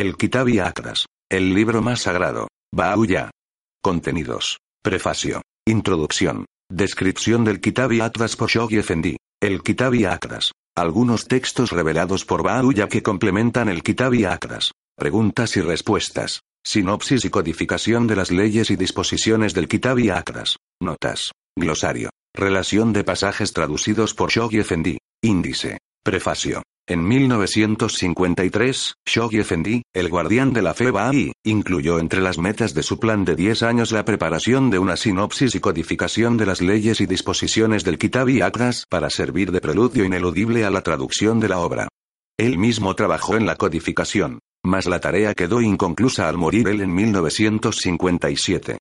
El Kitabi Akras. El libro más sagrado. Bauya. Contenidos. Prefacio. Introducción. Descripción del Kitabi Atlas por Shoghi Effendi. El Kitabi Akras. Algunos textos revelados por Bauya que complementan el Kitabi Akras. Preguntas y respuestas. Sinopsis y codificación de las leyes y disposiciones del Kitabi Akras. Notas. Glosario. Relación de pasajes traducidos por Shoghi Effendi. Índice. Prefacio. En 1953, Shoghi Effendi, el guardián de la fe Bahá'í, incluyó entre las metas de su plan de 10 años la preparación de una sinopsis y codificación de las leyes y disposiciones del Kitabi Akras para servir de preludio ineludible a la traducción de la obra. Él mismo trabajó en la codificación, mas la tarea quedó inconclusa al morir él en 1957.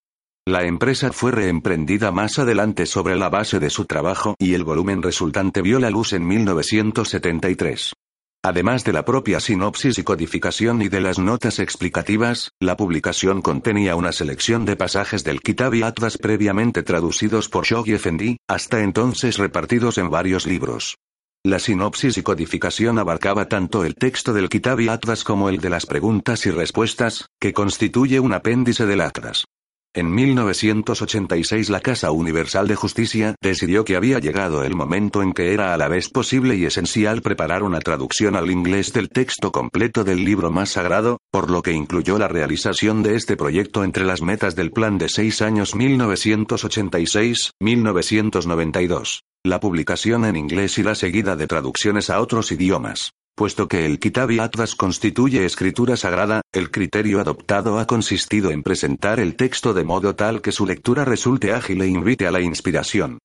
La empresa fue reemprendida más adelante sobre la base de su trabajo y el volumen resultante vio la luz en 1973. Además de la propia sinopsis y codificación y de las notas explicativas, la publicación contenía una selección de pasajes del Kitabi Atlas previamente traducidos por Shoghi Effendi, hasta entonces repartidos en varios libros. La sinopsis y codificación abarcaba tanto el texto del Kitabi Atlas como el de las preguntas y respuestas, que constituye un apéndice del Atlas. En 1986 la Casa Universal de Justicia decidió que había llegado el momento en que era a la vez posible y esencial preparar una traducción al inglés del texto completo del libro más sagrado, por lo que incluyó la realización de este proyecto entre las metas del plan de seis años 1986-1992, la publicación en inglés y la seguida de traducciones a otros idiomas. Puesto que el Kitabi Atlas constituye escritura sagrada, el criterio adoptado ha consistido en presentar el texto de modo tal que su lectura resulte ágil e invite a la inspiración.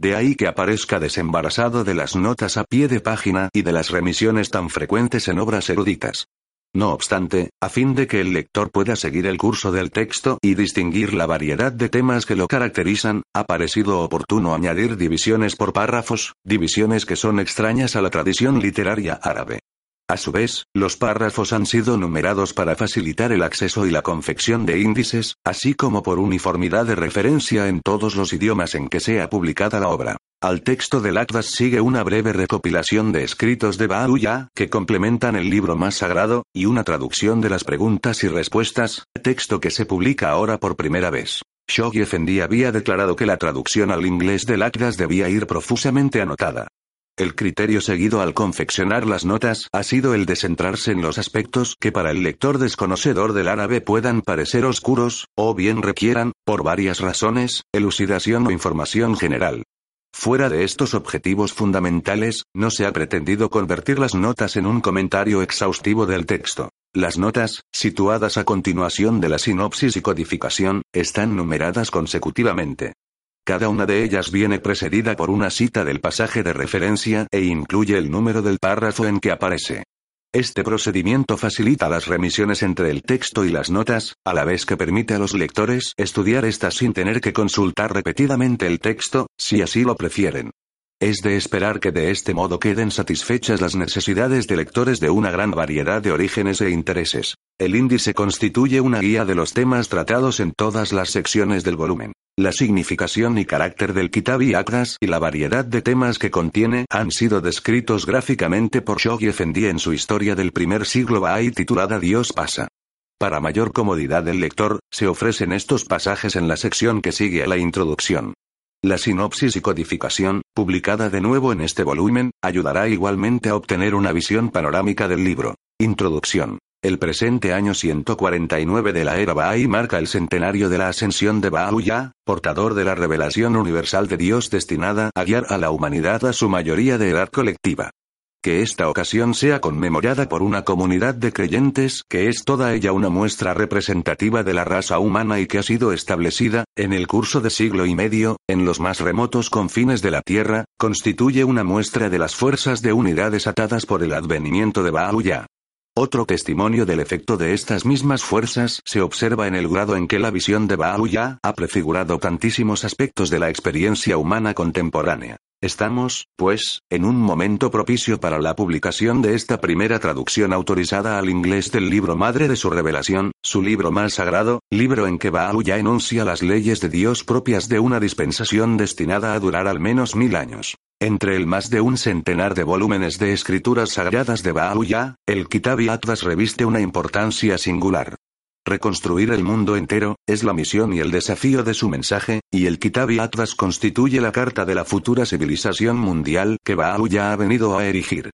De ahí que aparezca desembarazado de las notas a pie de página y de las remisiones tan frecuentes en obras eruditas. No obstante, a fin de que el lector pueda seguir el curso del texto y distinguir la variedad de temas que lo caracterizan, ha parecido oportuno añadir divisiones por párrafos, divisiones que son extrañas a la tradición literaria árabe. A su vez, los párrafos han sido numerados para facilitar el acceso y la confección de índices, así como por uniformidad de referencia en todos los idiomas en que sea publicada la obra. Al texto del Atlas sigue una breve recopilación de escritos de Bauya, que complementan el libro más sagrado, y una traducción de las preguntas y respuestas, texto que se publica ahora por primera vez. Shoghi Effendi había declarado que la traducción al inglés del Atlas debía ir profusamente anotada. El criterio seguido al confeccionar las notas ha sido el de centrarse en los aspectos que para el lector desconocedor del árabe puedan parecer oscuros, o bien requieran, por varias razones, elucidación o información general. Fuera de estos objetivos fundamentales, no se ha pretendido convertir las notas en un comentario exhaustivo del texto. Las notas, situadas a continuación de la sinopsis y codificación, están numeradas consecutivamente. Cada una de ellas viene precedida por una cita del pasaje de referencia e incluye el número del párrafo en que aparece. Este procedimiento facilita las remisiones entre el texto y las notas, a la vez que permite a los lectores estudiar estas sin tener que consultar repetidamente el texto, si así lo prefieren. Es de esperar que de este modo queden satisfechas las necesidades de lectores de una gran variedad de orígenes e intereses. El índice constituye una guía de los temas tratados en todas las secciones del volumen. La significación y carácter del Kitabi Akras y la variedad de temas que contiene han sido descritos gráficamente por Shoghi Effendi en su historia del primer siglo Bahá'í titulada Dios pasa. Para mayor comodidad del lector, se ofrecen estos pasajes en la sección que sigue a la introducción. La sinopsis y codificación, publicada de nuevo en este volumen, ayudará igualmente a obtener una visión panorámica del libro. Introducción. El presente año 149 de la era Bahá'í marca el centenario de la ascensión de Bahá'u'lláh, portador de la revelación universal de Dios destinada a guiar a la humanidad a su mayoría de edad colectiva. Que esta ocasión sea conmemorada por una comunidad de creyentes que es toda ella una muestra representativa de la raza humana y que ha sido establecida, en el curso de siglo y medio, en los más remotos confines de la Tierra, constituye una muestra de las fuerzas de unidad desatadas por el advenimiento de Bahá'u'lláh. Otro testimonio del efecto de estas mismas fuerzas se observa en el grado en que la visión de Bahá'u'lláh ha prefigurado tantísimos aspectos de la experiencia humana contemporánea. Estamos, pues, en un momento propicio para la publicación de esta primera traducción autorizada al inglés del libro madre de su revelación, su libro más sagrado, libro en que Bahá'u'lláh enuncia las leyes de Dios propias de una dispensación destinada a durar al menos mil años. Entre el más de un centenar de volúmenes de escrituras sagradas de Bahá'u'lláh, el Kitab y Atlas reviste una importancia singular. Reconstruir el mundo entero, es la misión y el desafío de su mensaje, y el Kitab y Atlas constituye la carta de la futura civilización mundial que Bahá'u'lláh ha venido a erigir.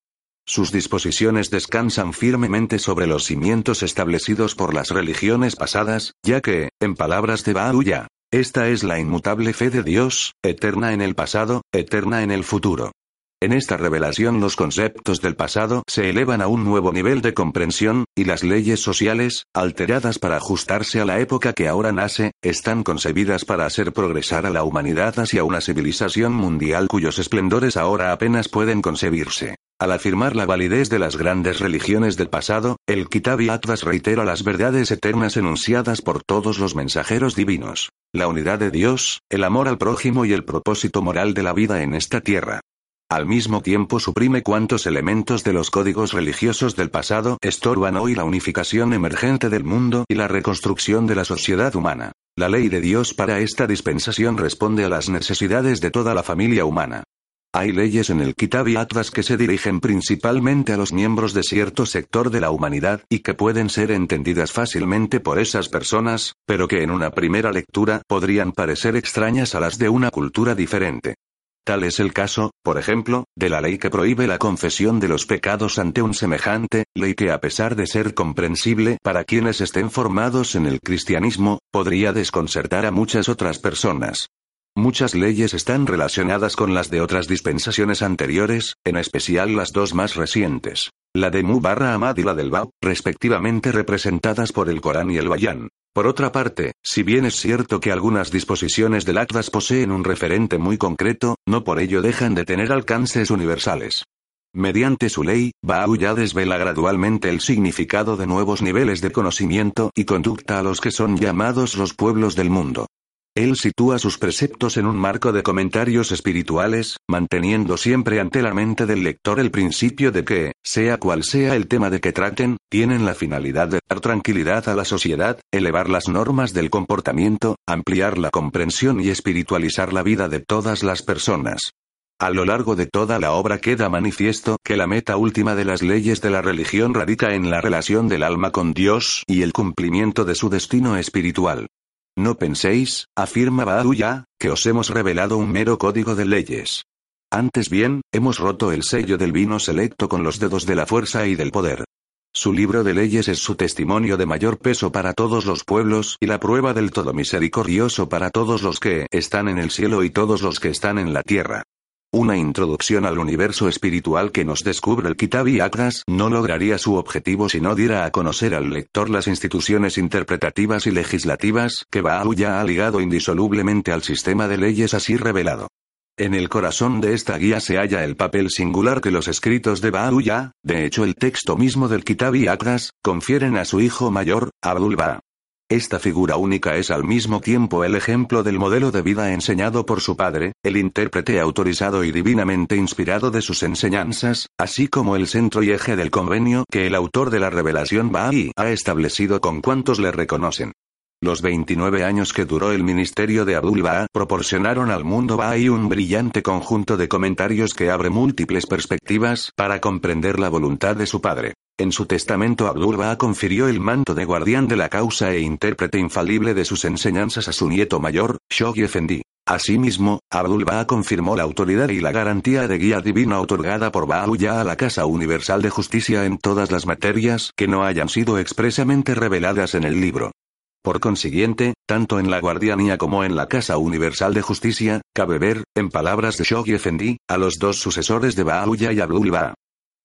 Sus disposiciones descansan firmemente sobre los cimientos establecidos por las religiones pasadas, ya que, en palabras de Bahá'u'lláh, esta es la inmutable fe de Dios, eterna en el pasado, eterna en el futuro. En esta revelación los conceptos del pasado se elevan a un nuevo nivel de comprensión, y las leyes sociales, alteradas para ajustarse a la época que ahora nace, están concebidas para hacer progresar a la humanidad hacia una civilización mundial cuyos esplendores ahora apenas pueden concebirse. Al afirmar la validez de las grandes religiones del pasado, el Kitab y Atlas reitera las verdades eternas enunciadas por todos los mensajeros divinos. La unidad de Dios, el amor al prójimo y el propósito moral de la vida en esta tierra. Al mismo tiempo suprime cuantos elementos de los códigos religiosos del pasado estorban hoy la unificación emergente del mundo y la reconstrucción de la sociedad humana. La ley de Dios para esta dispensación responde a las necesidades de toda la familia humana. Hay leyes en el Kitab y Atlas que se dirigen principalmente a los miembros de cierto sector de la humanidad y que pueden ser entendidas fácilmente por esas personas, pero que en una primera lectura podrían parecer extrañas a las de una cultura diferente. Tal es el caso, por ejemplo, de la ley que prohíbe la confesión de los pecados ante un semejante, ley que a pesar de ser comprensible para quienes estén formados en el cristianismo, podría desconcertar a muchas otras personas. Muchas leyes están relacionadas con las de otras dispensaciones anteriores, en especial las dos más recientes, la de Mu barra Ahmad y la del Bab, respectivamente representadas por el Corán y el Bayán. Por otra parte, si bien es cierto que algunas disposiciones del Atlas poseen un referente muy concreto, no por ello dejan de tener alcances universales. Mediante su ley, ya desvela gradualmente el significado de nuevos niveles de conocimiento y conducta a los que son llamados los pueblos del mundo. Él sitúa sus preceptos en un marco de comentarios espirituales, manteniendo siempre ante la mente del lector el principio de que, sea cual sea el tema de que traten, tienen la finalidad de dar tranquilidad a la sociedad, elevar las normas del comportamiento, ampliar la comprensión y espiritualizar la vida de todas las personas. A lo largo de toda la obra queda manifiesto que la meta última de las leyes de la religión radica en la relación del alma con Dios y el cumplimiento de su destino espiritual. No penséis, afirma Bahá'u'lláh, que os hemos revelado un mero código de leyes. Antes bien, hemos roto el sello del vino selecto con los dedos de la fuerza y del poder. Su libro de leyes es su testimonio de mayor peso para todos los pueblos y la prueba del todo misericordioso para todos los que están en el cielo y todos los que están en la tierra. Una introducción al universo espiritual que nos descubre el Kitab y Akras no lograría su objetivo si no diera a conocer al lector las instituciones interpretativas y legislativas que ya ha ligado indisolublemente al sistema de leyes así revelado. En el corazón de esta guía se halla el papel singular que los escritos de ya de hecho el texto mismo del Kitab y Akras, confieren a su hijo mayor, Abdul Ba. Esta figura única es al mismo tiempo el ejemplo del modelo de vida enseñado por su padre, el intérprete autorizado y divinamente inspirado de sus enseñanzas, así como el centro y eje del convenio que el autor de la revelación Bahá'í ha establecido con cuantos le reconocen. Los 29 años que duró el ministerio de Abdul Baha proporcionaron al mundo Bahá'í un brillante conjunto de comentarios que abre múltiples perspectivas para comprender la voluntad de su padre. En su testamento Abdul Baha confirió el manto de guardián de la causa e intérprete infalible de sus enseñanzas a su nieto mayor, Shoghi Effendi. Asimismo, Abdul Baha confirmó la autoridad y la garantía de guía divina otorgada por Baha'u'lláh a la Casa Universal de Justicia en todas las materias que no hayan sido expresamente reveladas en el libro. Por consiguiente, tanto en la Guardianía como en la Casa Universal de Justicia, cabe ver, en palabras de Shoghi Effendi, a los dos sucesores de Baha'u'lláh y Abdul Baha.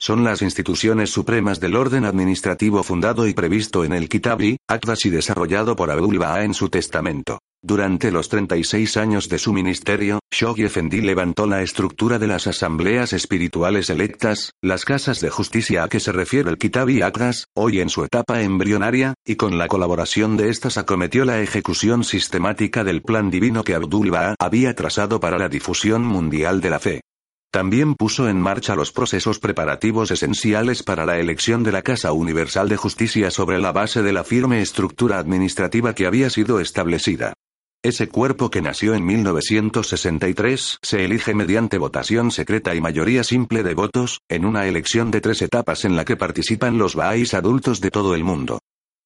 Son las instituciones supremas del orden administrativo fundado y previsto en el Kitabi, Atlas y desarrollado por Abdul Baha en su testamento. Durante los 36 años de su ministerio, Shoghi Effendi levantó la estructura de las asambleas espirituales electas, las casas de justicia a que se refiere el Kitab y Akdas, hoy en su etapa embrionaria, y con la colaboración de estas acometió la ejecución sistemática del plan divino que Abdul Baha había trazado para la difusión mundial de la fe. También puso en marcha los procesos preparativos esenciales para la elección de la Casa Universal de Justicia sobre la base de la firme estructura administrativa que había sido establecida. Ese cuerpo que nació en 1963 se elige mediante votación secreta y mayoría simple de votos, en una elección de tres etapas en la que participan los Bahá'ís adultos de todo el mundo.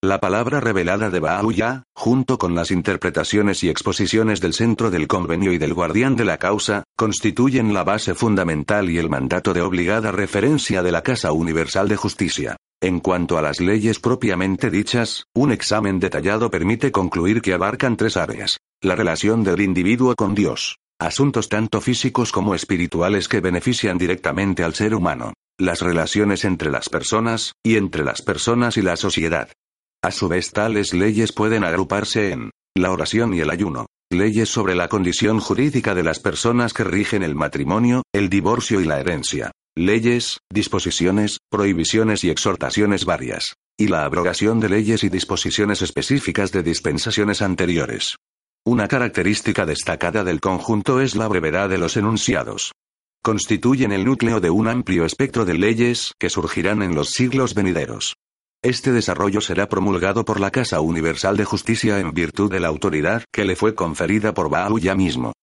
La palabra revelada de Baha'u'llah, junto con las interpretaciones y exposiciones del Centro del Convenio y del Guardián de la Causa, constituyen la base fundamental y el mandato de obligada referencia de la Casa Universal de Justicia. En cuanto a las leyes propiamente dichas, un examen detallado permite concluir que abarcan tres áreas. La relación del individuo con Dios. Asuntos tanto físicos como espirituales que benefician directamente al ser humano. Las relaciones entre las personas, y entre las personas y la sociedad. A su vez tales leyes pueden agruparse en la oración y el ayuno. Leyes sobre la condición jurídica de las personas que rigen el matrimonio, el divorcio y la herencia leyes, disposiciones, prohibiciones y exhortaciones varias, y la abrogación de leyes y disposiciones específicas de dispensaciones anteriores. Una característica destacada del conjunto es la brevedad de los enunciados. Constituyen el núcleo de un amplio espectro de leyes que surgirán en los siglos venideros. Este desarrollo será promulgado por la Casa Universal de Justicia en virtud de la autoridad que le fue conferida por ya mismo.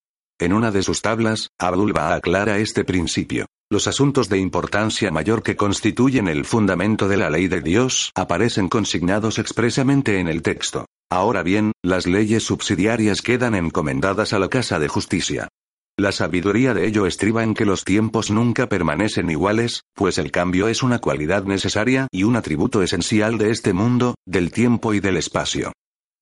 En una de sus tablas, Abdul Baha aclara este principio. Los asuntos de importancia mayor que constituyen el fundamento de la ley de Dios aparecen consignados expresamente en el texto. Ahora bien, las leyes subsidiarias quedan encomendadas a la Casa de Justicia. La sabiduría de ello estriba en que los tiempos nunca permanecen iguales, pues el cambio es una cualidad necesaria y un atributo esencial de este mundo, del tiempo y del espacio.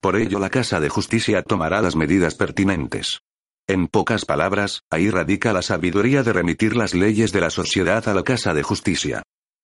Por ello la Casa de Justicia tomará las medidas pertinentes. En pocas palabras, ahí radica la sabiduría de remitir las leyes de la sociedad a la Casa de Justicia.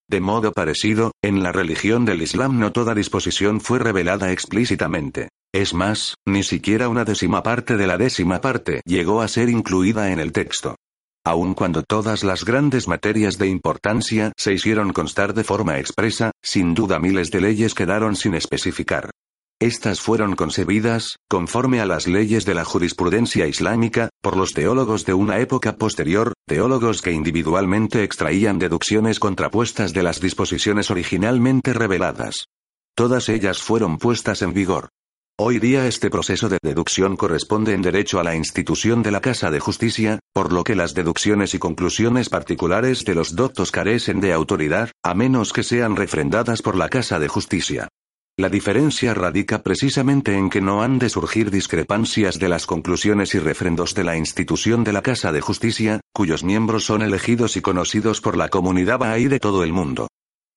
De modo parecido, en la religión del Islam no toda disposición fue revelada explícitamente. Es más, ni siquiera una décima parte de la décima parte llegó a ser incluida en el texto. Aun cuando todas las grandes materias de importancia se hicieron constar de forma expresa, sin duda miles de leyes quedaron sin especificar. Estas fueron concebidas, conforme a las leyes de la jurisprudencia islámica, por los teólogos de una época posterior, teólogos que individualmente extraían deducciones contrapuestas de las disposiciones originalmente reveladas. Todas ellas fueron puestas en vigor. Hoy día este proceso de deducción corresponde en derecho a la institución de la Casa de Justicia, por lo que las deducciones y conclusiones particulares de los doctos carecen de autoridad, a menos que sean refrendadas por la Casa de Justicia. La diferencia radica precisamente en que no han de surgir discrepancias de las conclusiones y refrendos de la institución de la Casa de Justicia, cuyos miembros son elegidos y conocidos por la comunidad Bahá'í de todo el mundo.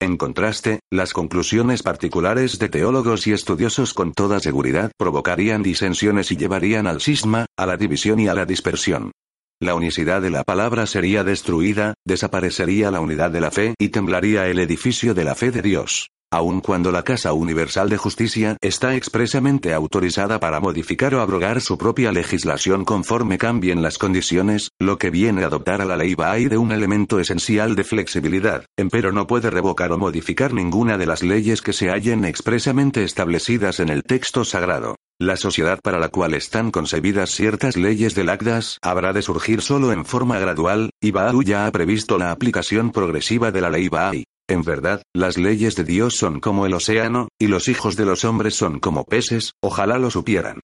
En contraste, las conclusiones particulares de teólogos y estudiosos con toda seguridad provocarían disensiones y llevarían al cisma, a la división y a la dispersión. La unicidad de la palabra sería destruida, desaparecería la unidad de la fe y temblaría el edificio de la fe de Dios. Aun cuando la Casa Universal de Justicia está expresamente autorizada para modificar o abrogar su propia legislación conforme cambien las condiciones, lo que viene a adoptar a la ley Bahá'í de un elemento esencial de flexibilidad, empero no puede revocar o modificar ninguna de las leyes que se hallen expresamente establecidas en el texto sagrado. La sociedad para la cual están concebidas ciertas leyes del Agdas habrá de surgir solo en forma gradual, y Bahá'í ya ha previsto la aplicación progresiva de la ley Bahá'í. En verdad, las leyes de Dios son como el océano, y los hijos de los hombres son como peces, ojalá lo supieran.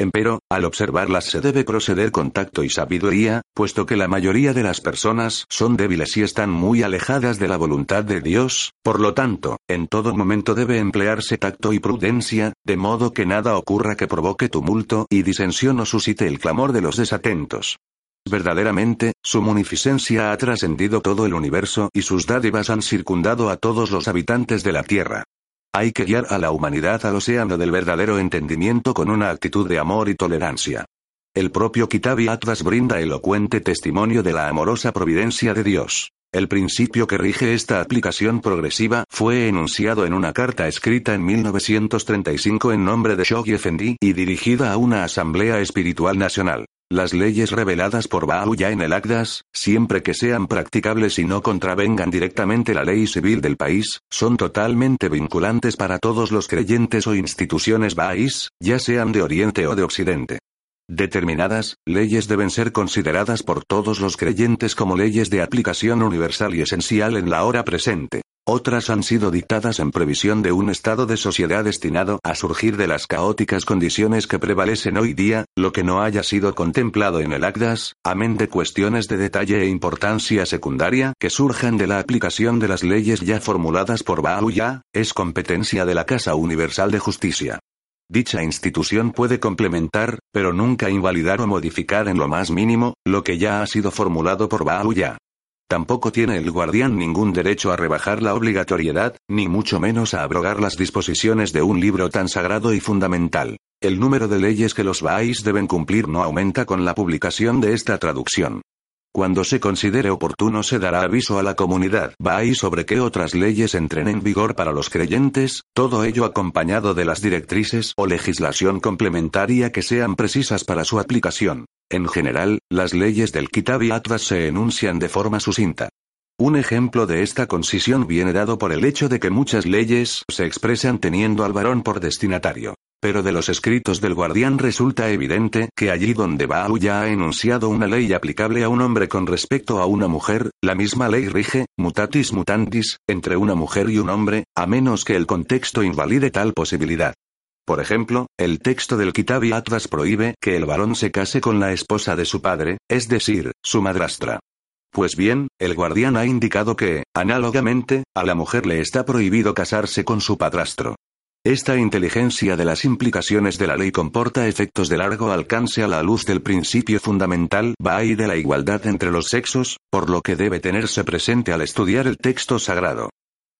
Empero, al observarlas se debe proceder con tacto y sabiduría, puesto que la mayoría de las personas son débiles y están muy alejadas de la voluntad de Dios, por lo tanto, en todo momento debe emplearse tacto y prudencia, de modo que nada ocurra que provoque tumulto y disensión o suscite el clamor de los desatentos. Verdaderamente, su munificencia ha trascendido todo el universo y sus dádivas han circundado a todos los habitantes de la Tierra. Hay que guiar a la humanidad al océano del verdadero entendimiento con una actitud de amor y tolerancia. El propio Kitabi Atlas brinda elocuente testimonio de la amorosa providencia de Dios. El principio que rige esta aplicación progresiva fue enunciado en una carta escrita en 1935 en nombre de Shoghi Effendi y dirigida a una asamblea espiritual nacional. Las leyes reveladas por Bahá'u'lláh en el Agdas, siempre que sean practicables y no contravengan directamente la ley civil del país, son totalmente vinculantes para todos los creyentes o instituciones bahá'ís, ya sean de Oriente o de Occidente. Determinadas, leyes deben ser consideradas por todos los creyentes como leyes de aplicación universal y esencial en la hora presente. Otras han sido dictadas en previsión de un estado de sociedad destinado a surgir de las caóticas condiciones que prevalecen hoy día, lo que no haya sido contemplado en el Agdas, amén de cuestiones de detalle e importancia secundaria que surjan de la aplicación de las leyes ya formuladas por Bahá'u'lláh, es competencia de la Casa Universal de Justicia. Dicha institución puede complementar, pero nunca invalidar o modificar en lo más mínimo, lo que ya ha sido formulado por Bahá'u'lláh. Tampoco tiene el guardián ningún derecho a rebajar la obligatoriedad, ni mucho menos a abrogar las disposiciones de un libro tan sagrado y fundamental. El número de leyes que los Bahá'ís deben cumplir no aumenta con la publicación de esta traducción. Cuando se considere oportuno se dará aviso a la comunidad Bahá'í sobre qué otras leyes entren en vigor para los creyentes, todo ello acompañado de las directrices o legislación complementaria que sean precisas para su aplicación. En general, las leyes del Kitab y se enuncian de forma sucinta. Un ejemplo de esta concisión viene dado por el hecho de que muchas leyes se expresan teniendo al varón por destinatario. Pero de los escritos del guardián resulta evidente que allí donde Baal ya ha enunciado una ley aplicable a un hombre con respecto a una mujer, la misma ley rige, mutatis mutandis, entre una mujer y un hombre, a menos que el contexto invalide tal posibilidad. Por ejemplo, el texto del Kitab y Atlas prohíbe que el varón se case con la esposa de su padre, es decir, su madrastra. Pues bien, el guardián ha indicado que, análogamente, a la mujer le está prohibido casarse con su padrastro. Esta inteligencia de las implicaciones de la ley comporta efectos de largo alcance a la luz del principio fundamental y de la igualdad entre los sexos, por lo que debe tenerse presente al estudiar el texto sagrado.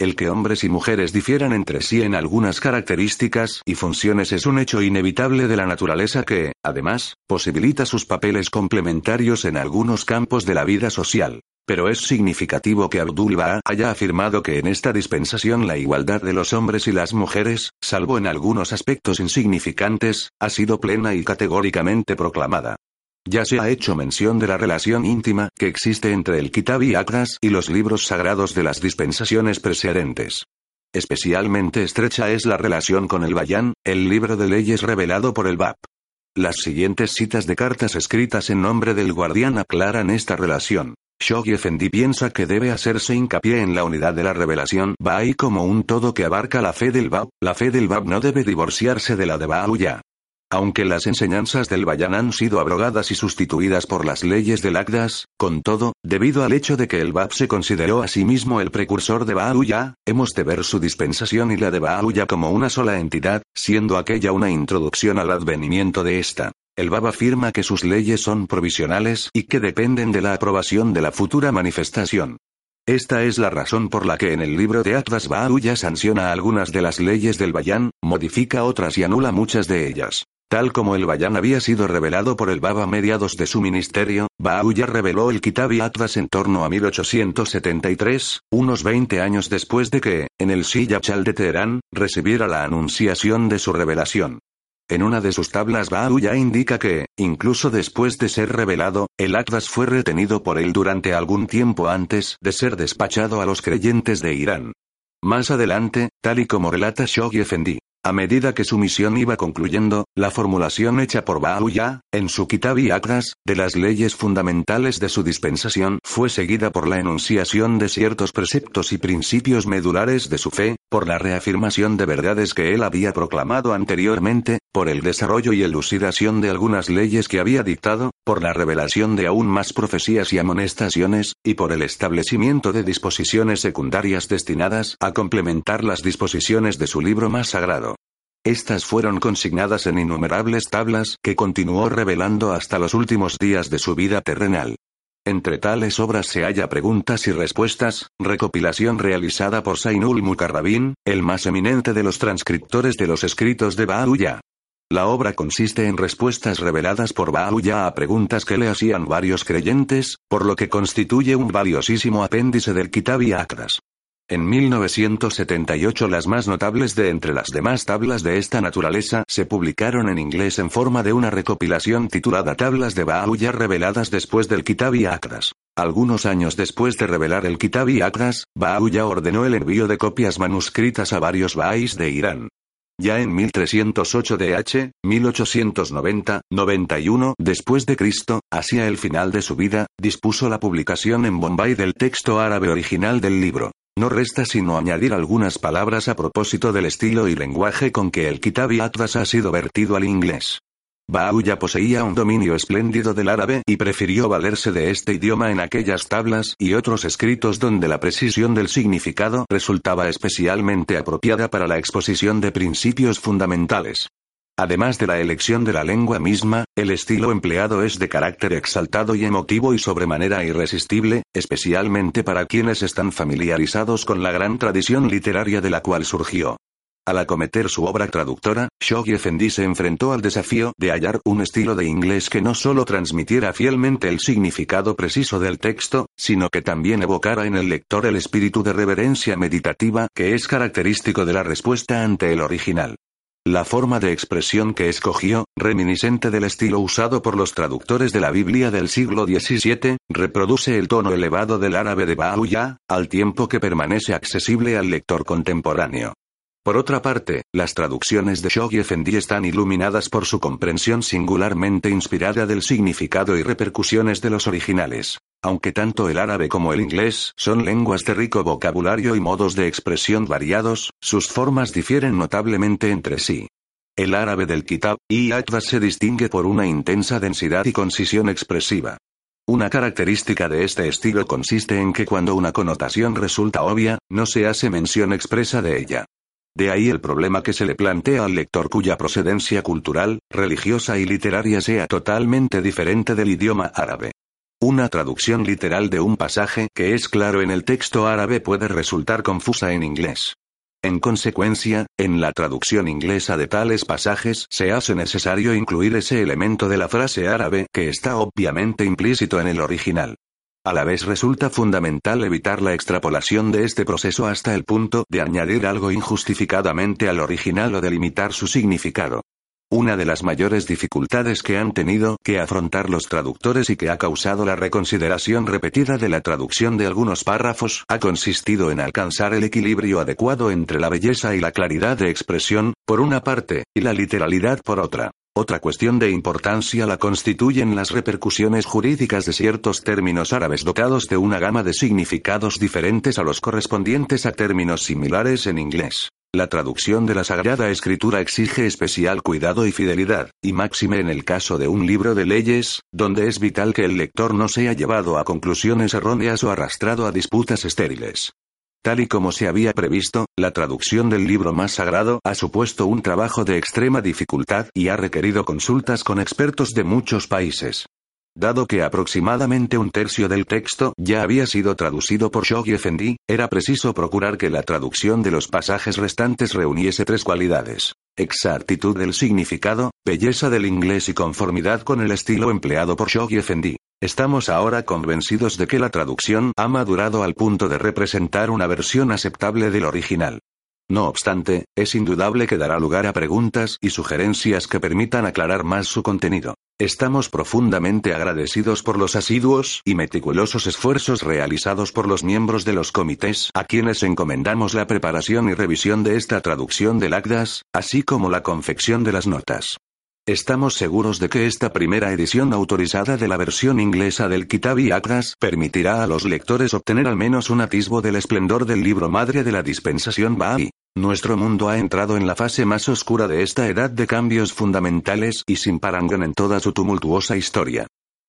El que hombres y mujeres difieran entre sí en algunas características y funciones es un hecho inevitable de la naturaleza que, además, posibilita sus papeles complementarios en algunos campos de la vida social. Pero es significativo que Abdul Baha haya afirmado que en esta dispensación la igualdad de los hombres y las mujeres, salvo en algunos aspectos insignificantes, ha sido plena y categóricamente proclamada. Ya se ha hecho mención de la relación íntima que existe entre el Kitab y Akras y los libros sagrados de las dispensaciones precedentes. Especialmente estrecha es la relación con el Bayan, el libro de leyes revelado por el Bab. Las siguientes citas de cartas escritas en nombre del guardián aclaran esta relación. Shoghi Effendi piensa que debe hacerse hincapié en la unidad de la revelación Ba'i como un todo que abarca la fe del Bab. La fe del Bab no debe divorciarse de la de Ba'uya. Aunque las enseñanzas del Bayan han sido abrogadas y sustituidas por las leyes del Agdas, con todo, debido al hecho de que el Bab se consideró a sí mismo el precursor de Ba'uya, hemos de ver su dispensación y la de Ba'uya como una sola entidad, siendo aquella una introducción al advenimiento de esta. El Bab afirma que sus leyes son provisionales y que dependen de la aprobación de la futura manifestación. Esta es la razón por la que en el libro de Atlas Ba'uya sanciona algunas de las leyes del Bayan, modifica otras y anula muchas de ellas. Tal como el Bayan había sido revelado por el Baba mediados de su ministerio, Ba'uya reveló el Kitab y Atlas en torno a 1873, unos 20 años después de que, en el Siyachal de Teherán, recibiera la anunciación de su revelación. En una de sus tablas ya indica que, incluso después de ser revelado, el Atlas fue retenido por él durante algún tiempo antes de ser despachado a los creyentes de Irán. Más adelante, tal y como relata Shoghi Effendi, a medida que su misión iba concluyendo, la formulación hecha por Ba'uya, en su Kitab y Akras, de las leyes fundamentales de su dispensación, fue seguida por la enunciación de ciertos preceptos y principios medulares de su fe, por la reafirmación de verdades que él había proclamado anteriormente, por el desarrollo y elucidación de algunas leyes que había dictado, por la revelación de aún más profecías y amonestaciones, y por el establecimiento de disposiciones secundarias destinadas a complementar las disposiciones de su libro más sagrado. Estas fueron consignadas en innumerables tablas que continuó revelando hasta los últimos días de su vida terrenal. Entre tales obras se halla Preguntas y Respuestas, recopilación realizada por Sainul Mukarrabin, el más eminente de los transcriptores de los escritos de Ba'uya. La obra consiste en respuestas reveladas por Bahá'u'lláh a preguntas que le hacían varios creyentes, por lo que constituye un valiosísimo apéndice del Kitab y Akdas. En 1978 las más notables de entre las demás tablas de esta naturaleza se publicaron en inglés en forma de una recopilación titulada Tablas de Bahá'u'lláh reveladas después del Kitab y Akdas. Algunos años después de revelar el Kitab y Akdas, Bahá'u'lláh ordenó el envío de copias manuscritas a varios Bahá'ís de Irán. Ya en 1308 DH, 1890, 91 después de Cristo, hacia el final de su vida, dispuso la publicación en Bombay del texto árabe original del libro. No resta sino añadir algunas palabras a propósito del estilo y lenguaje con que el Kitab y Atlas ha sido vertido al inglés. Bahá'u'lláh poseía un dominio espléndido del árabe y prefirió valerse de este idioma en aquellas tablas y otros escritos donde la precisión del significado resultaba especialmente apropiada para la exposición de principios fundamentales. Además de la elección de la lengua misma, el estilo empleado es de carácter exaltado y emotivo y sobremanera irresistible, especialmente para quienes están familiarizados con la gran tradición literaria de la cual surgió. Al acometer su obra traductora, Shoghi Effendi se enfrentó al desafío de hallar un estilo de inglés que no solo transmitiera fielmente el significado preciso del texto, sino que también evocara en el lector el espíritu de reverencia meditativa que es característico de la respuesta ante el original. La forma de expresión que escogió, reminiscente del estilo usado por los traductores de la Biblia del siglo XVII, reproduce el tono elevado del árabe de Bahá'u'lláh, al tiempo que permanece accesible al lector contemporáneo. Por otra parte, las traducciones de Shoghi Effendi están iluminadas por su comprensión singularmente inspirada del significado y repercusiones de los originales. Aunque tanto el árabe como el inglés son lenguas de rico vocabulario y modos de expresión variados, sus formas difieren notablemente entre sí. El árabe del Kitab y Atlas se distingue por una intensa densidad y concisión expresiva. Una característica de este estilo consiste en que cuando una connotación resulta obvia, no se hace mención expresa de ella. De ahí el problema que se le plantea al lector cuya procedencia cultural, religiosa y literaria sea totalmente diferente del idioma árabe. Una traducción literal de un pasaje que es claro en el texto árabe puede resultar confusa en inglés. En consecuencia, en la traducción inglesa de tales pasajes se hace necesario incluir ese elemento de la frase árabe que está obviamente implícito en el original. A la vez resulta fundamental evitar la extrapolación de este proceso hasta el punto de añadir algo injustificadamente al original o delimitar su significado. Una de las mayores dificultades que han tenido que afrontar los traductores y que ha causado la reconsideración repetida de la traducción de algunos párrafos ha consistido en alcanzar el equilibrio adecuado entre la belleza y la claridad de expresión, por una parte, y la literalidad por otra. Otra cuestión de importancia la constituyen las repercusiones jurídicas de ciertos términos árabes dotados de una gama de significados diferentes a los correspondientes a términos similares en inglés. La traducción de la Sagrada Escritura exige especial cuidado y fidelidad, y máxime en el caso de un libro de leyes, donde es vital que el lector no sea llevado a conclusiones erróneas o arrastrado a disputas estériles. Tal y como se había previsto, la traducción del libro más sagrado ha supuesto un trabajo de extrema dificultad y ha requerido consultas con expertos de muchos países. Dado que aproximadamente un tercio del texto ya había sido traducido por Shoghi Effendi, era preciso procurar que la traducción de los pasajes restantes reuniese tres cualidades. Exactitud del significado, belleza del inglés y conformidad con el estilo empleado por Shoghi Effendi. Estamos ahora convencidos de que la traducción ha madurado al punto de representar una versión aceptable del original. No obstante, es indudable que dará lugar a preguntas y sugerencias que permitan aclarar más su contenido. Estamos profundamente agradecidos por los asiduos y meticulosos esfuerzos realizados por los miembros de los comités a quienes encomendamos la preparación y revisión de esta traducción del ACDAS, así como la confección de las notas. Estamos seguros de que esta primera edición autorizada de la versión inglesa del Kitab y Akdas permitirá a los lectores obtener al menos un atisbo del esplendor del libro madre de la dispensación Bahá'í. Nuestro mundo ha entrado en la fase más oscura de esta edad de cambios fundamentales y sin parangón en toda su tumultuosa historia.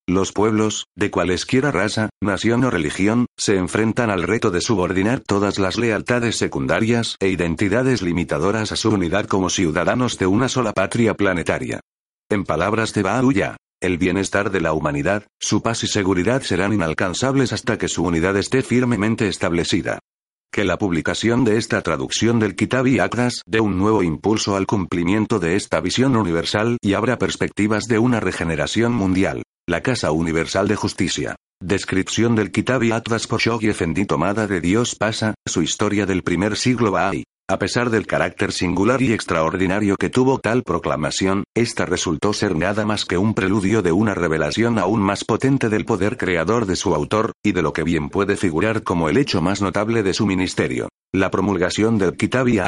Los pueblos, de cualesquiera raza, nación o religión, se enfrentan al reto de subordinar todas las lealtades secundarias e identidades limitadoras a su unidad como ciudadanos de una sola patria planetaria. En palabras de Bahá'u'lláh, el bienestar de la humanidad, su paz y seguridad serán inalcanzables hasta que su unidad esté firmemente establecida. que la publicación de esta traducción del Kitab y Akdas dé un nuevo impulso al cumplimiento de esta visión universal y abra perspectivas de una regeneración mundial. La Casa Universal de Justicia. Descripción del Kitab y Atlas por Shoghi Effendi tomada de Dios pasa, su historia del primer siglo Bahá'í. A pesar del carácter singular y extraordinario que tuvo tal proclamación, esta resultó ser nada más que un preludio de una revelación aún más potente del poder creador de su autor, y de lo que bien puede figurar como el hecho más notable de su ministerio, la promulgación del Kitab y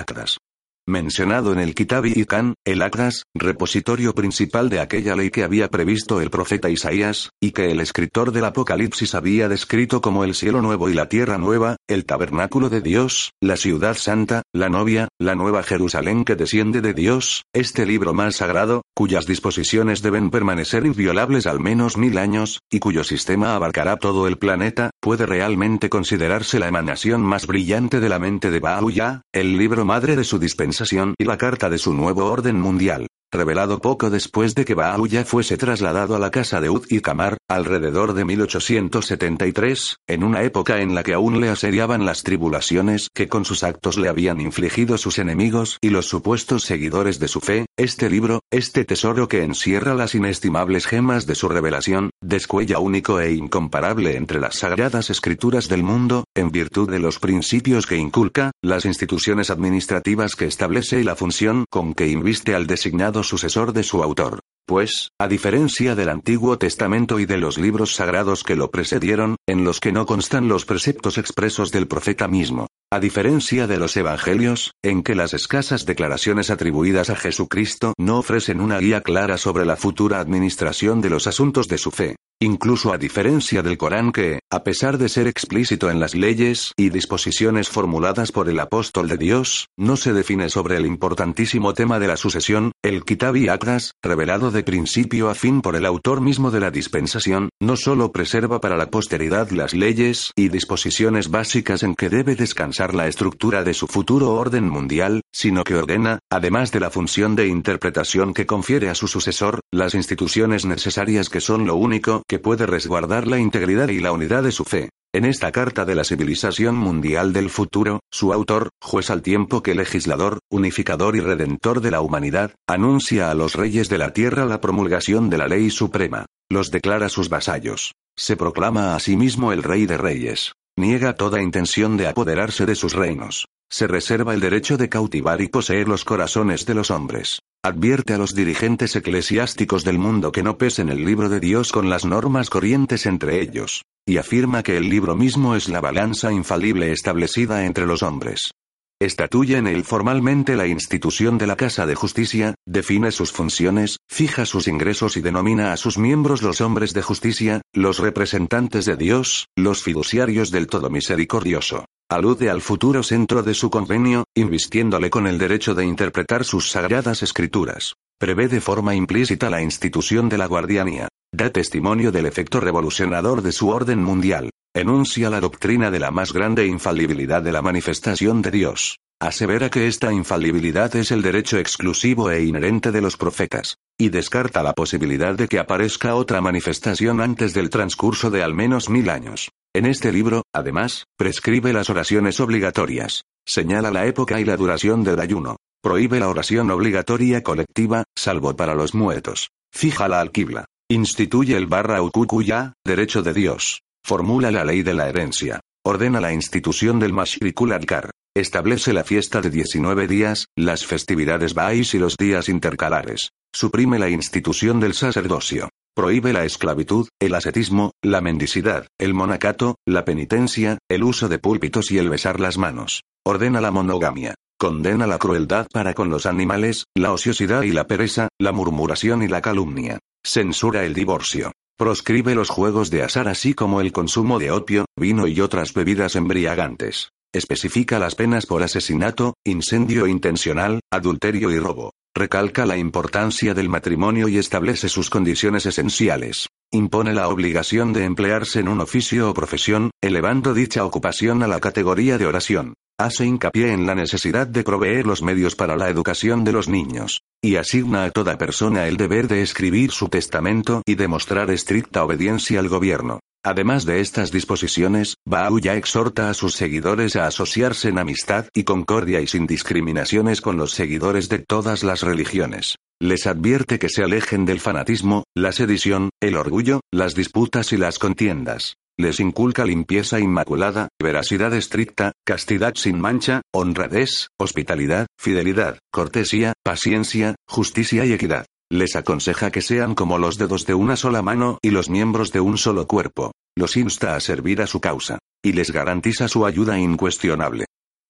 mencionado en el Kitab y Khan, el Akdas, repositorio principal de aquella ley que había previsto el profeta Isaías, y que el escritor del Apocalipsis había descrito como el cielo nuevo y la tierra nueva, el tabernáculo de Dios, la ciudad santa, la novia, la nueva Jerusalén que desciende de Dios, este libro más sagrado, cuyas disposiciones deben permanecer inviolables al menos mil años, y cuyo sistema abarcará todo el planeta, puede realmente considerarse la emanación más brillante de la mente de Bahá'u'lláh, el libro madre de su dispensación y la carta de su nuevo orden mundial revelado poco después de que Bahá'u'lláh fuese trasladado a la casa de Ud y Kamar, alrededor de 1873, en una época en la que aún le asediaban las tribulaciones que con sus actos le habían infligido sus enemigos y los supuestos seguidores de su fe, este libro, este tesoro que encierra las inestimables gemas de su revelación, descuella único e incomparable entre las sagradas escrituras del mundo, en virtud de los principios que inculca, las instituciones administrativas que establece y la función con que inviste al designado sucesor de su autor. Pues, a diferencia del Antiguo Testamento y de los libros sagrados que lo precedieron, en los que no constan los preceptos expresos del profeta mismo, a diferencia de los Evangelios, en que las escasas declaraciones atribuidas a Jesucristo no ofrecen una guía clara sobre la futura administración de los asuntos de su fe, Incluso a diferencia del Corán que, a pesar de ser explícito en las leyes y disposiciones formuladas por el apóstol de Dios, no se define sobre el importantísimo tema de la sucesión, el Kitab y Akdas, revelado de principio a fin por el autor mismo de la dispensación, no solo preserva para la posteridad las leyes y disposiciones básicas en que debe descansar la estructura de su futuro orden mundial, sino que ordena, además de la función de interpretación que confiere a su sucesor, las instituciones necesarias que son lo único que puede resguardar la integridad y la unidad de su fe. En esta carta de la civilización mundial del futuro, su autor, juez al tiempo que legislador, unificador y redentor de la humanidad, anuncia a los reyes de la tierra la promulgación de la ley suprema. Los declara sus vasallos. Se proclama a sí mismo el rey de reyes. Niega toda intención de apoderarse de sus reinos. Se reserva el derecho de cautivar y poseer los corazones de los hombres. Advierte a los dirigentes eclesiásticos del mundo que no pesen el libro de Dios con las normas corrientes entre ellos. Y afirma que el libro mismo es la balanza infalible establecida entre los hombres. Estatuye en él formalmente la institución de la Casa de Justicia, define sus funciones, fija sus ingresos y denomina a sus miembros los hombres de justicia, los representantes de Dios, los fiduciarios del Todo Misericordioso. Alude al futuro centro de su convenio, invistiéndole con el derecho de interpretar sus sagradas escrituras. Prevé de forma implícita la institución de la guardianía. Da testimonio del efecto revolucionador de su orden mundial. Enuncia la doctrina de la más grande infalibilidad de la manifestación de Dios. Asevera que esta infalibilidad es el derecho exclusivo e inherente de los profetas. Y descarta la posibilidad de que aparezca otra manifestación antes del transcurso de al menos mil años. En este libro, además, prescribe las oraciones obligatorias. Señala la época y la duración del ayuno. Prohíbe la oración obligatoria colectiva, salvo para los muertos. Fija la alquibla. Instituye el barra ukukuya, derecho de Dios. Formula la ley de la herencia. Ordena la institución del Mashrikul Adkar. Establece la fiesta de 19 días, las festividades Bais y los días intercalares. Suprime la institución del sacerdocio. Prohíbe la esclavitud, el ascetismo, la mendicidad, el monacato, la penitencia, el uso de púlpitos y el besar las manos. Ordena la monogamia. Condena la crueldad para con los animales, la ociosidad y la pereza, la murmuración y la calumnia. Censura el divorcio. Proscribe los juegos de azar así como el consumo de opio, vino y otras bebidas embriagantes. Especifica las penas por asesinato, incendio intencional, adulterio y robo. Recalca la importancia del matrimonio y establece sus condiciones esenciales. Impone la obligación de emplearse en un oficio o profesión, elevando dicha ocupación a la categoría de oración. Hace hincapié en la necesidad de proveer los medios para la educación de los niños. Y asigna a toda persona el deber de escribir su testamento y demostrar estricta obediencia al gobierno. Además de estas disposiciones, ya exhorta a sus seguidores a asociarse en amistad y concordia y sin discriminaciones con los seguidores de todas las religiones. Les advierte que se alejen del fanatismo, la sedición, el orgullo, las disputas y las contiendas. Les inculca limpieza inmaculada, veracidad estricta, castidad sin mancha, honradez, hospitalidad, fidelidad, cortesía, paciencia, justicia y equidad. Les aconseja que sean como los dedos de una sola mano y los miembros de un solo cuerpo. Los insta a servir a su causa. Y les garantiza su ayuda incuestionable.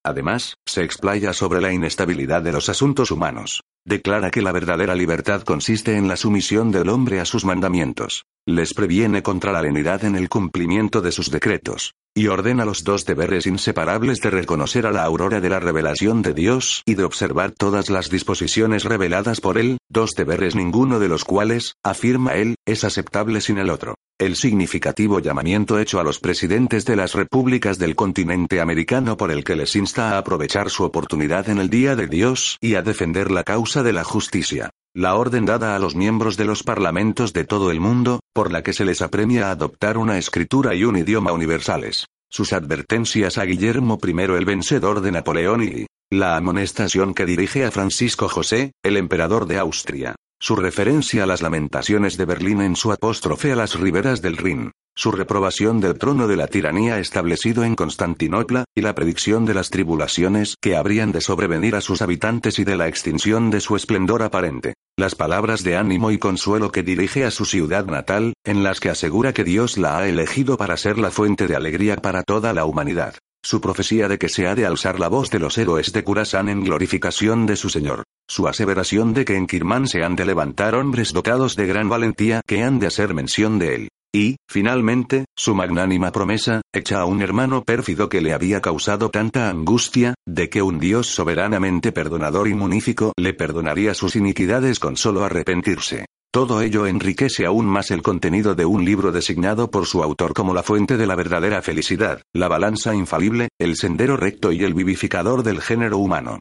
Además, se explaya sobre la inestabilidad de los asuntos humanos. Declara que la verdadera libertad consiste en la sumisión del hombre a sus mandamientos. Les previene contra la lenidad en el cumplimiento de sus decretos. Y ordena los dos deberes inseparables de reconocer a la aurora de la revelación de Dios y de observar todas las disposiciones reveladas por Él, dos deberes ninguno de los cuales, afirma Él, es aceptable sin el otro. El significativo llamamiento hecho a los presidentes de las repúblicas del continente americano por el que les insta a aprovechar su oportunidad en el Día de Dios y a defender la causa de la justicia. La orden dada a los miembros de los parlamentos de todo el mundo, por la que se les apremia a adoptar una escritura y un idioma universales. Sus advertencias a Guillermo I el vencedor de Napoleón y la amonestación que dirige a Francisco José, el emperador de Austria. Su referencia a las lamentaciones de Berlín en su apóstrofe a las riberas del Rin su reprobación del trono de la tiranía establecido en Constantinopla, y la predicción de las tribulaciones que habrían de sobrevenir a sus habitantes y de la extinción de su esplendor aparente. Las palabras de ánimo y consuelo que dirige a su ciudad natal, en las que asegura que Dios la ha elegido para ser la fuente de alegría para toda la humanidad. Su profecía de que se ha de alzar la voz de los héroes de Curasán en glorificación de su Señor. Su aseveración de que en Kirmán se han de levantar hombres dotados de gran valentía que han de hacer mención de él. Y, finalmente, su magnánima promesa, hecha a un hermano pérfido que le había causado tanta angustia, de que un Dios soberanamente perdonador y munífico le perdonaría sus iniquidades con solo arrepentirse. Todo ello enriquece aún más el contenido de un libro designado por su autor como la fuente de la verdadera felicidad, la balanza infalible, el sendero recto y el vivificador del género humano.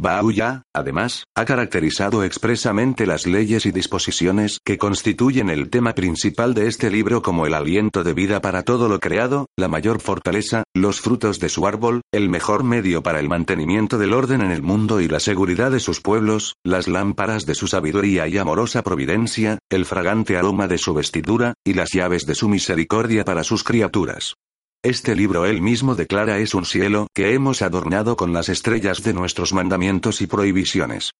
Baúya, además, ha caracterizado expresamente las leyes y disposiciones que constituyen el tema principal de este libro como el aliento de vida para todo lo creado, la mayor fortaleza, los frutos de su árbol, el mejor medio para el mantenimiento del orden en el mundo y la seguridad de sus pueblos, las lámparas de su sabiduría y amorosa providencia, el fragante aroma de su vestidura, y las llaves de su misericordia para sus criaturas. Este libro él mismo declara es un cielo que hemos adornado con las estrellas de nuestros mandamientos y prohibiciones.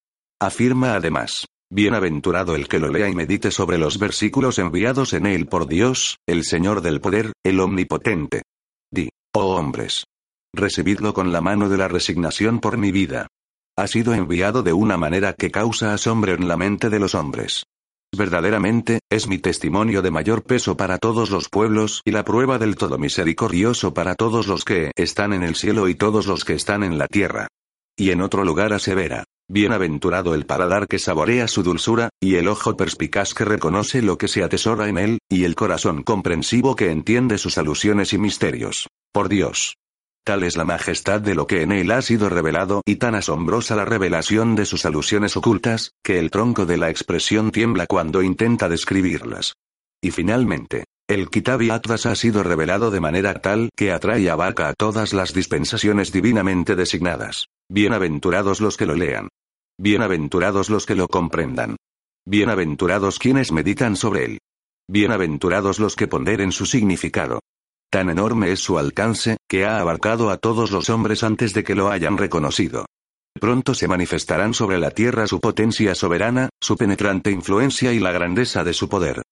Afirma además, Bienaventurado el que lo lea y medite sobre los versículos enviados en él por Dios, el Señor del poder, el Omnipotente. Di, oh hombres. Recibidlo con la mano de la resignación por mi vida. Ha sido enviado de una manera que causa asombro en la mente de los hombres. Verdaderamente, es mi testimonio de mayor peso para todos los pueblos y la prueba del todo misericordioso para todos los que están en el cielo y todos los que están en la tierra. Y en otro lugar asevera, Bienaventurado el paladar que saborea su dulzura, y el ojo perspicaz que reconoce lo que se atesora en él, y el corazón comprensivo que entiende sus alusiones y misterios. Por Dios, Tal es la majestad de lo que en él ha sido revelado y tan asombrosa la revelación de sus alusiones ocultas, que el tronco de la expresión tiembla cuando intenta describirlas. Y finalmente, el Kitabi Atlas ha sido revelado de manera tal que atrae a vaca a todas las dispensaciones divinamente designadas. Bienaventurados los que lo lean. Bienaventurados los que lo comprendan. Bienaventurados quienes meditan sobre él. Bienaventurados los que ponderen su significado. Tan enorme es su alcance, que ha abarcado a todos los hombres antes de que lo hayan reconocido. Pronto se manifestarán sobre la tierra su potencia soberana, su penetrante influencia y la grandeza de su poder.